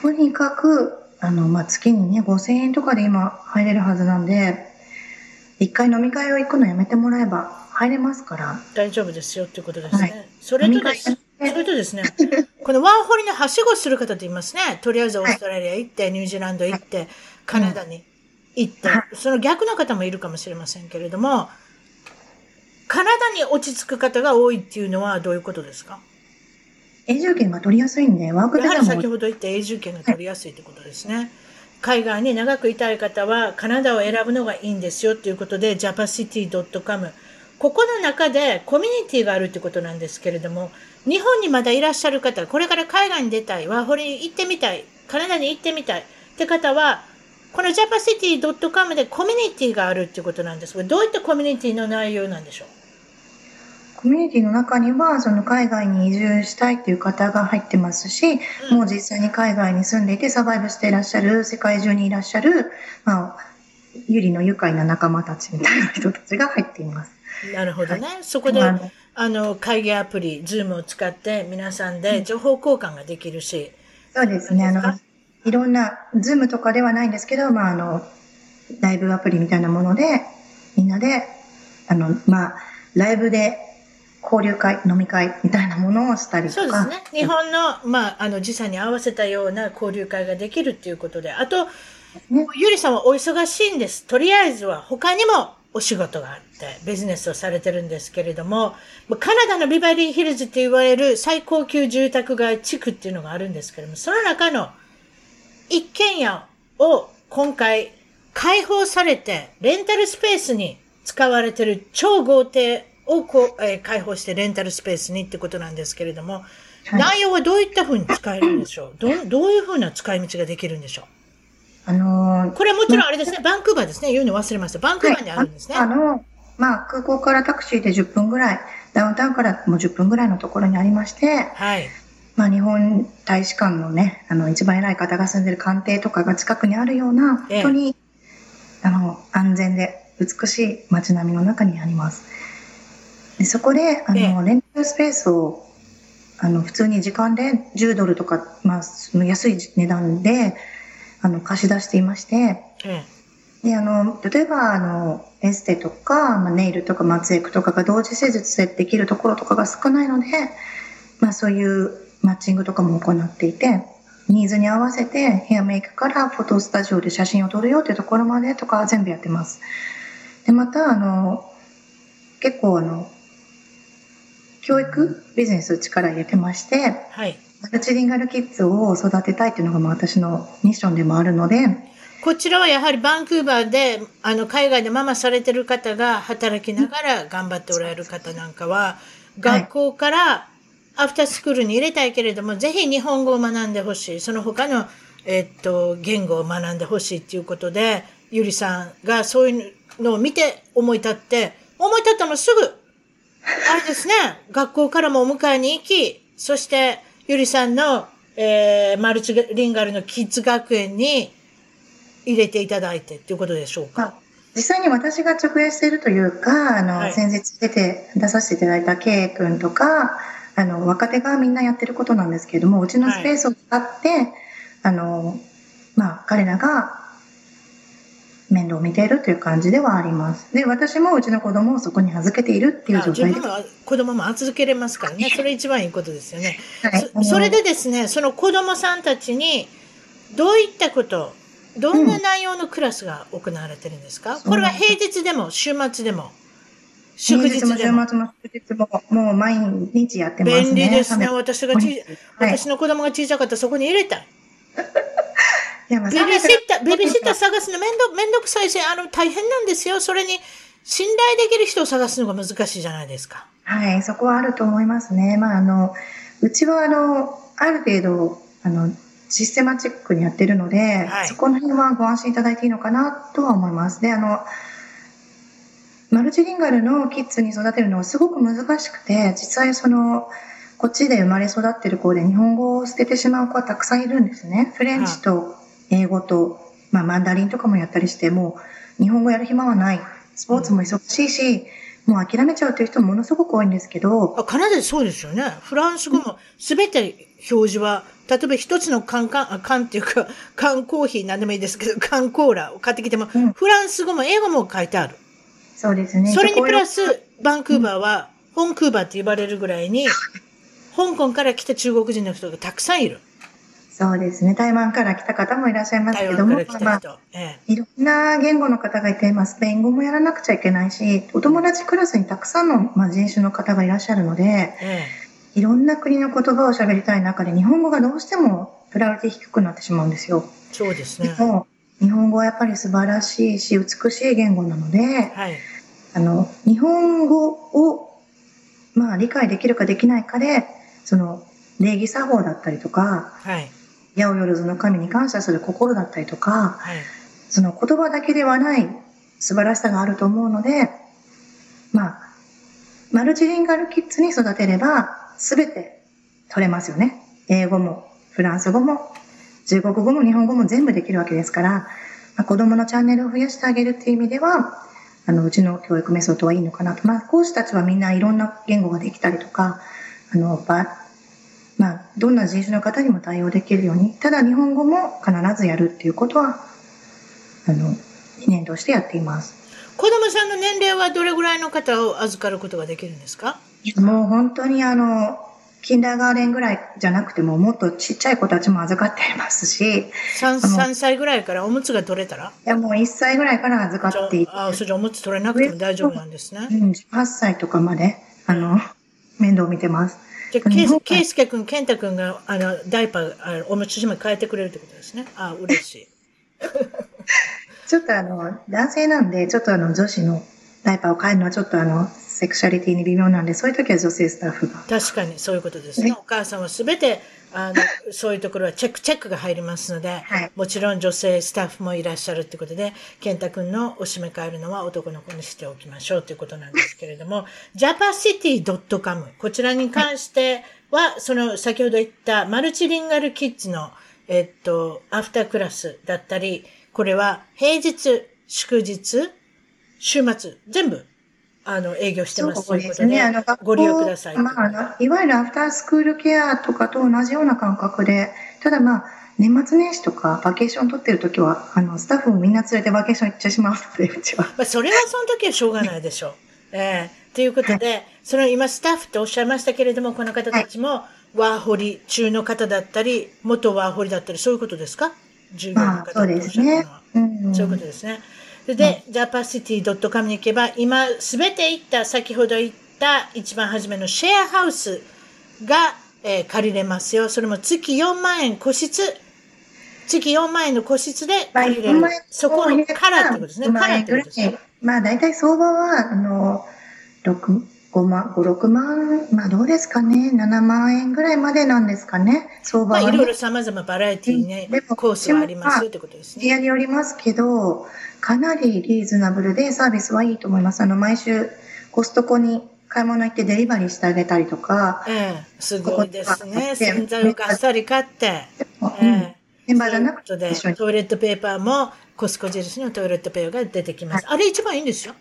とにかく、あの、まあ、月にね、5000円とかで今入れるはずなんで、一回飲み会を行くのやめてもらえば入れますから。大丈夫ですよっていうことですね。はい、それとです。それとですね、このワーホリのはしごする方っていますね。とりあえずオーストラリア行って、ニュージーランド行って、カナダに行って、その逆の方もいるかもしれませんけれども、カナダに落ち着く方が多いっていうのはどういうことですか？永住権が取りやすいんで、ワークビザも。先ほど言った永住権が取りやすいってことですね。海外に長くいたい方はカナダを選ぶのがいいんですよということで、japacity.com。ここの中でコミュニティがあるってことなんですけれども、日本にまだいらっしゃる方、これから海外に出たい、ワーホリに行ってみたい、カナダに行ってみたいって方は、この japacity.com でコミュニティがあるっていうことなんです。が、どういったコミュニティの内容なんでしょう？コミュニティの中には、その海外に移住したいっていう方が入ってますし、うん、もう実際に海外に住んでいてサバイブしていらっしゃる、世界中にいらっしゃる、まあ、ゆりの愉快な仲間たちみたいな人たちが入っています。なるほどね。はい、そこで、あの、会議アプリ、ズームを使って皆さんで情報交換ができるし。そうですね。あの、いろんな、ズームとかではないんですけど、まあ、あの、ライブアプリみたいなもので、みんなで、あの、まあ、ライブで交流会、飲み会みたいなものをしたりとか。そうですね。日本の、まあ、あの、時差に合わせたような交流会ができるっていうことで。あと、ね、ゆりさんはお忙しいんです。とりあえずは他にもお仕事があって、ビジネスをされてるんですけれども、カナダのビバリーヒルズって言われる最高級住宅街地区っていうのがあるんですけれども、その中の一軒家を今回開放されて、レンタルスペースに使われてる超豪邸をこう、えー、開放してレンタルスペースにってことなんですけれども、はい、内容はどういったふうに使えるんでしょう？どどういうふうな使い道ができるんでしょう？あのー、これはもちろんあれですね、バンクーバーですね。言うの忘れました。バンクーバーにあるんですね。はい、あの、まあ、空港からタクシーで10分ぐらい、ダウンタウンからもう10分ぐらいのところにありまして、はい。まあ、日本大使館のね、あの、一番偉い方が住んでる官邸とかが近くにあるような、本当に、ええ、あの、安全で美しい街並みの中にあります。でそこで、あの、え、レンタルスペースを、あの、普通に時間で10ドルとか、まあ、安い値段で、あの、貸し出していまして、で、あの、例えば、あの、エステとか、まあ、ネイルとか、松エクとかが同時施術でできるところとかが少ないので、まあ、そういうマッチングとかも行っていて、ニーズに合わせてヘアメイクからフォトスタジオで写真を撮るよっていうところまでとか全部やってます。で、また、あの、結構あの、教育ビジネス力入れてまして、はい。マルチリンガルキッズを育てたいっていうのがまあ私のミッションでもあるので、こちらはやはりバンクーバーで、あの、海外でママされてる方が働きながら頑張っておられる方なんかは、学校からアフタースクールに入れたいけれども、ぜひ日本語を学んでほしい。その他の、えっと、言語を学んでほしいっていうことで、ゆりさんがそういうのを見て思い立って、思い立ったのすぐ、あれですね、学校からもお迎えに行き、そして、ゆりさんの、えー、マルチリンガルのキッズ学園に入れていただいてっていうことでしょうか？実際に私が直営しているというか、あの、はい、先日出て、出させていただいた K 君とか、あの、若手がみんなやってることなんですけれども、うちのスペースを使って、はい、あの、まあ、彼らが面倒を見ているという感じではあります。で、私もうちの子供をそこに預けているっていう状態で。子供も預けれますからね。それ一番いいことですよね。はい、そそれでですね、その子供さんたちに、どういったこと、どんな内容のクラスが行われてるんですか、うん、これは平日でも週末でも祝日も週末も祝日も、もう毎日やってますね。便利ですね。私がち、私の子供が小さかったらそこに入れたい。ベビーシッター、ベビーシッター探すの面倒、面倒くさいし、あの、大変なんですよ。それに、信頼できる人を探すのが難しいじゃないですか。はい、そこはあると思いますね。まあ、あの、うちは、あの、ある程度、あの、システマチックにやってるので、はい、そこの辺はご安心いただいていいのかなとは思います。で、あの、マルチリンガルのキッズに育てるのはすごく難しくて、実際その、こっちで生まれ育ってる子で日本語を捨ててしまう子はたくさんいるんですね。フレンチと英語と、まあマンダリンとかもやったりして、もう日本語やる暇はない。スポーツも忙しいし、もう諦めちゃうという人もものすごく多いんですけど。あ、カナダでそうですよね。フランス語もすべて表示は、例えば一つの缶、缶、缶っていうか、缶コーヒーなんでもいいですけど、缶コーラを買ってきても、うん、フランス語も英語も書いてある。そうですね。それにプラス、バンクーバーは、ホンクーバーって呼ばれるぐらいに、香港から来た中国人の人がたくさんいる。そうですね。台湾から来た方もいらっしゃいますけども、まあ、ええ、いろんな言語の方がいて、まあ、スペイン語もやらなくちゃいけないし、お友達クラスにたくさんの、まあ、人種の方がいらっしゃるので、ええ、いろんな国の言葉を喋りたい中で、日本語がどうしてもプラリティ低くなってしまうんですよ。そうですね。でも日本語はやっぱり素晴らしいし、美しい言語なので、はい、あの、日本語を、まあ、理解できるかできないかで、その、礼儀作法だったりとか、はい。八百万の神に感謝する心だったりとか、はい。その言葉だけではない素晴らしさがあると思うので、まあ、マルチリンガルキッズに育てれば、すべて取れますよね。英語も、フランス語も、中国語も日本語も全部できるわけですから、まあ、子供のチャンネルを増やしてあげるっていう意味では、あの、うちの教育メソッドはいいのかなと。まあ、講師たちはみんないろんな言語ができたりとか、あの、ば、まあ、どんな人種の方にも対応できるように、ただ日本語も必ずやるっていうことは、あの、理念としてやっています。子供さんの年齢はどれぐらいの方を預かることができるんですか？もう本当にあの、キンダーガーデンぐらいじゃなくても、もっとちっちゃい子たちも預かっていますし。3, 3歳ぐらいからおむつが取れたら？いや、もう1歳ぐらいから預かっていて。ああ、それじゃおむつ取れなくても大丈夫なんですね。うん、18歳とかまで、あの、面倒見てます。じゃあ、ケイスケ君、ケンタ君が、あの、ダイパー、おむつ締め変えてくれるってことですね。ああ、嬉しい。ちょっとあの、男性なんで、ちょっとあの、女子のダイパーを変えるのはちょっとあの、セクシャリティに微妙なんで、そういう時は女性スタッフが。確かに、そういうことですね。お母さんはすべて、あの、そういうところはチェック、チェックが入りますので、はい、もちろん女性スタッフもいらっしゃるってことで、健太君のお締め替えるのは男の子にしておきましょうということなんですけれども、japacity.com、こちらに関しては、はい、その先ほど言ったマルチリンガルキッズの、えっと、アフタークラスだったり、これは平日、祝日、週末、全部あの、営業してますそうですね。あの、ご利用ください。まあ、あの、いわゆるアフタースクールケアとかと同じような感覚で、ただまあ、年末年始とかバケーション取ってる時は、あの、スタッフもみんな連れてバケーション行っちゃしまうので、うちは。まあ、それはその時はしょうがないでしょう。ええー、ということで、はい、その今スタッフとおっしゃいましたけれども、この方たちも、ワーホリ中の方だったり、元ワーホリだったり、そういうことですか？従業員の方そうですね。うん、そういうことですね。で、ジャパシティ .com に行けば、今、すべて行った、先ほど言った一番初めのシェアハウスが、えー、借りれますよ。それも月4万円個室。月4万円の個室で借りれる。そこからってことですね。からってことですね。まあ、大体相場は、あの、6、5万、5、6万、まあどうですかね、7万円ぐらいまでなんですかね、相場は、ね。まあいろいろ様々バラエティーね、コースはありますってことですね。エリアによりますけど、かなりリーズナブルでサービスはいいと思います。あの、毎週コストコに買い物行ってデリバリーしてあげたりとか。ええ、すごいですね。洗剤をあっさり買って。ええ。メンバーじゃなくて。トイレットペーパーもコスコ印のトイレットペーパーが出てきます。はい、あれ一番いいんですよ。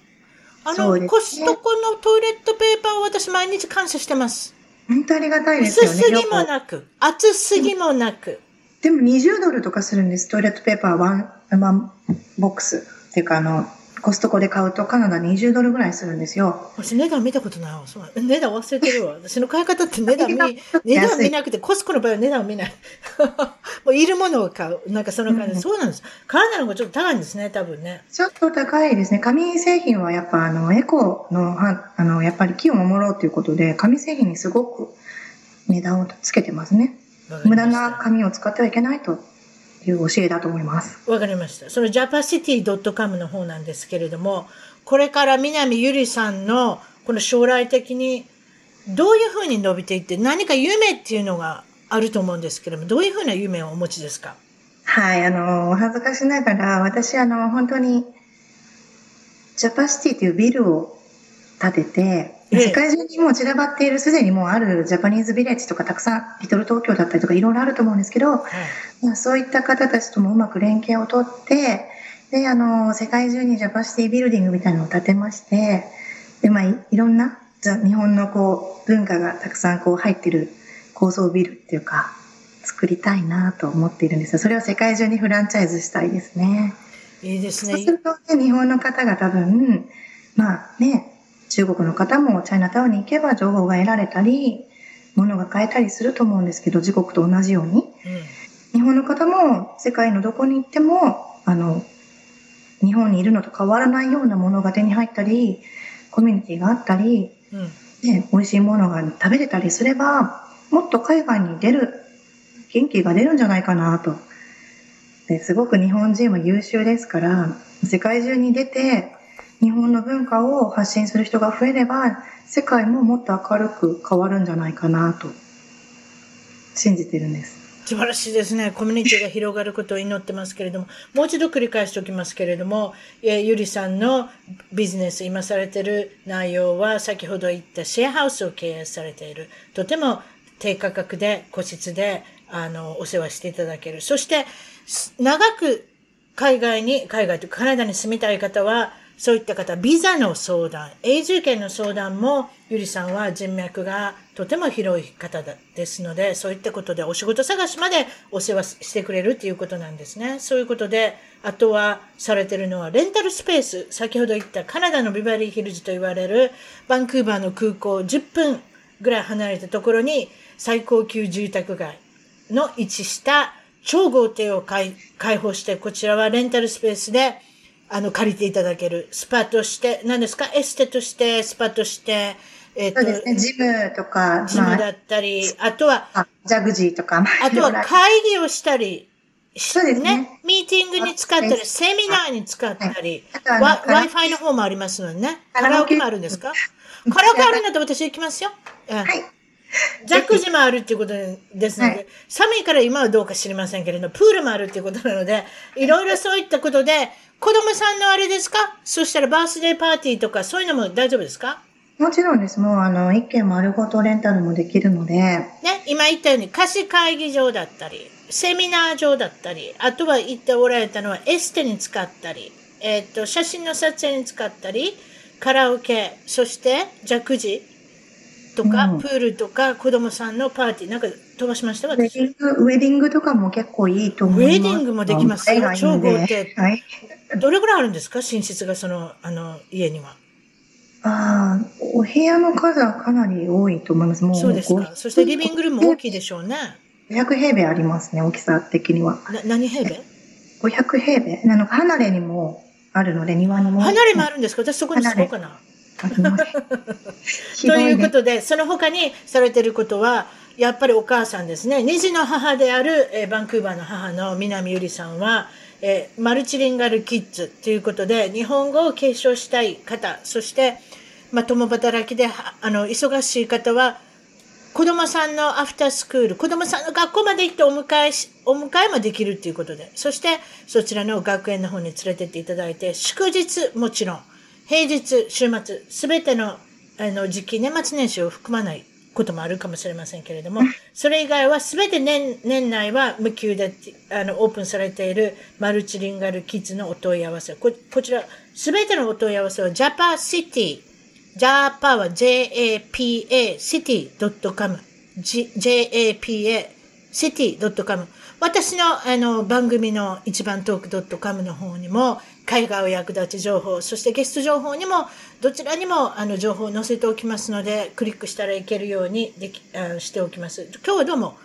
あの、ね、コストコのトイレットペーパーを私毎日感謝してます。本当ありがたいですよね。薄すぎもなく、厚すぎもなく。でも20ドルとかするんです。トイレットペーパーワン、ワンボックス。っていうかあの、コストコで買うとカナダ20ドルぐらいするんですよ。私値段見たことないわ。値段忘れてるわ。私の買い方って値段見、値段見なくて、コスコの場合は値段を見ない。もういるものを買う。なんかその感じ、うん、そうなんです。カナダの方がちょっと高いんですね、多分ね。ちょっと高いですね。紙製品はやっぱあの、エコの、あの、やっぱり木を守ろうということで、紙製品にすごく値段をつけてますね。無駄な紙を使ってはいけないという教えだと思います。わかりました。その japacity.com の方なんですけれども、これから南ゆりさんのこの将来的にどういうふうに伸びていって何か夢っていうのがあると思うんですけれども、どういうふうな夢をお持ちですか？はい、あの、恥ずかしながら、私、あの、本当に、ジャパシティというビルを建てて、世界中にも散らばっている、すでにもうあるジャパニーズビレッジとかたくさん、リトル東京だったりとかいろいろあると思うんですけど、はい、まあ、そういった方たちともうまく連携をとって、で、あの、世界中にジャパシティビルディングみたいなのを建てまして、で、まあい、いろんな、日本のこう、文化がたくさんこう入ってる高層ビルっていうか、作りたいなと思っているんですよ。それを世界中にフランチャイズしたいですね。いいですね。そうすると、ね、日本の方が多分、まあね、中国の方もチャイナタウンに行けば情報が得られたり、物が買えたりすると思うんですけど、自国と同じように。うん、日本の方も世界のどこに行っても、あの、日本にいるのと変わらないようなものが手に入ったり、コミュニティがあったり、うん、ね、美味しいものが食べれたりすれば、もっと海外に出る、元気が出るんじゃないかなと。ですごく日本人は優秀ですから、世界中に出て、日本の文化を発信する人が増えれば、世界ももっと明るく変わるんじゃないかなと、信じてるんです。素晴らしいですね。コミュニティが広がることを祈ってますけれども、もう一度繰り返しておきますけれども、えゆりさんのビジネス、今されてる内容は、先ほど言ったシェアハウスを経営されている。とても低価格で、個室で、あの、お世話していただける。そして、長く海外に、海外とカナダに住みたい方は、そういった方、ビザの相談、永住権の相談も、ゆりさんは人脈がとても広い方ですので、そういったことでお仕事探しまでお世話してくれるっていうことなんですね。そういうことで、あとはされてるのは、レンタルスペース、先ほど言ったカナダのビバリーヒルズと言われる、バンクーバーの空港10分ぐらい離れたところに、最高級住宅街の位置した超豪邸を開放して、こちらはレンタルスペースで、あの、借りていただける。スパとして、何ですか？エステとして、スパとして、えっ、ー、と、そうですね、ジムとか。ジムだったり、まあ、あとは、ジャグジーとか。あとは会議をしたり、そうですね。ねミーティングに使ったり、セミナーに使ったり、はい、Wi-Fi の方もありますのでね。カラオケもあるんですか？カラオケあるんだったら私行きますよ。はい。ジャグジもあるっていうことですので、はい、寒いから今はどうか知りませんけれど、プールもあるっていうことなので、いろいろそういったことで、子供さんのあれですか？そしたらバースデーパーティーとかそういうのも大丈夫ですか？もちろんです。もう、あの、一軒丸ごとレンタルもできるので。ね、今言ったように貸し会議場だったり、セミナー場だったり、あとは言っておられたのはエステに使ったり、えっ、ー、と、写真の撮影に使ったり、カラオケ、そしてジャクジとか、うん、プールとか、子供さんのパーティー、なんか飛ばしました？ウェディング、ウェディングとかも結構いいと思います。ウェディングもできますよ。超豪邸。はい。どれぐらいあるんですか？寝室がその、あの、家には。ああ、お部屋の数はかなり多いと思います。もうそうですか。そしてリビングルームも大きいでしょうね。500平米ありますね、大きさ的には。な何平米 ?500 平米？なの離れにもあるので、庭にも。離れもあるんですか？私そこに住もうかな。ということで、その他にされてることは、やっぱりお母さんですね。二児の母である、えー、バンクーバーの母の南ゆりさんは、えー、マルチリンガルキッズということで、日本語を継承したい方、そして、まあ、共働きで、あの、忙しい方は、子供さんのアフタースクール、子供さんの学校まで行ってお迎えし、お迎えもできるっていうことで、そしてそちらの学園の方に連れてっていただいて、祝日もちろん、平日、週末、すべてのあの時期、年末年始を含まないこともあるかもしれませんけれども、それ以外はすべて年、年内は無給で、あの、オープンされているマルチリンガルキッズのお問い合わせ。ここちら、すべてのお問い合わせは、ジャパシティ、ジャパは japa city.com、japa city.com。私のあの番組の一番トーク .com の方にも海外を役立ち情報、そしてゲスト情報にも、どちらにもあの情報を載せておきますので、クリックしたらいけるようにできあしておきます。今日はどうも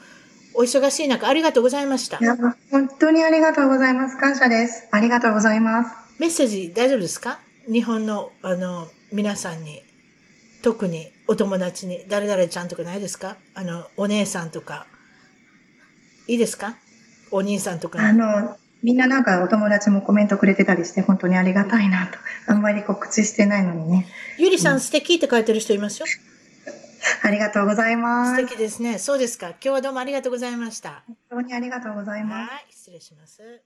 お忙しい中、ありがとうございました。いや、本当にありがとうございます。感謝です。ありがとうございます。メッセージ大丈夫ですか？日本の、あの、皆さんに、特にお友達に、誰々ちゃんとかないですか？あの、お姉さんとか。いいですか？お兄さんとか。あの、みんななんかお友達もコメントくれてたりして、本当にありがたいなと。あんまり告知してないのにね。ゆりさん、うん、素敵って書いてる人いますよ。ありがとうございます。素敵ですね。そうですか。今日はどうもありがとうございました。本当にありがとうございます。はい、失礼します。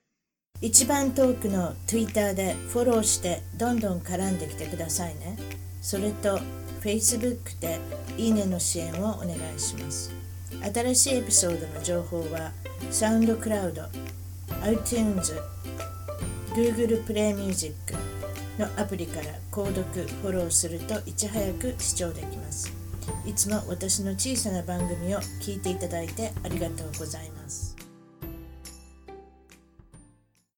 一番トークの Twitter でフォローしてどんどん絡んできてくださいね。それと Facebook でいいねの支援をお願いします。新しいエピソードの情報はサウンドクラウド iTunes、Google Play Music のアプリから購読、フォローするといち早く視聴できます。いつも私の小さな番組を聞いていただいてありがとうございます。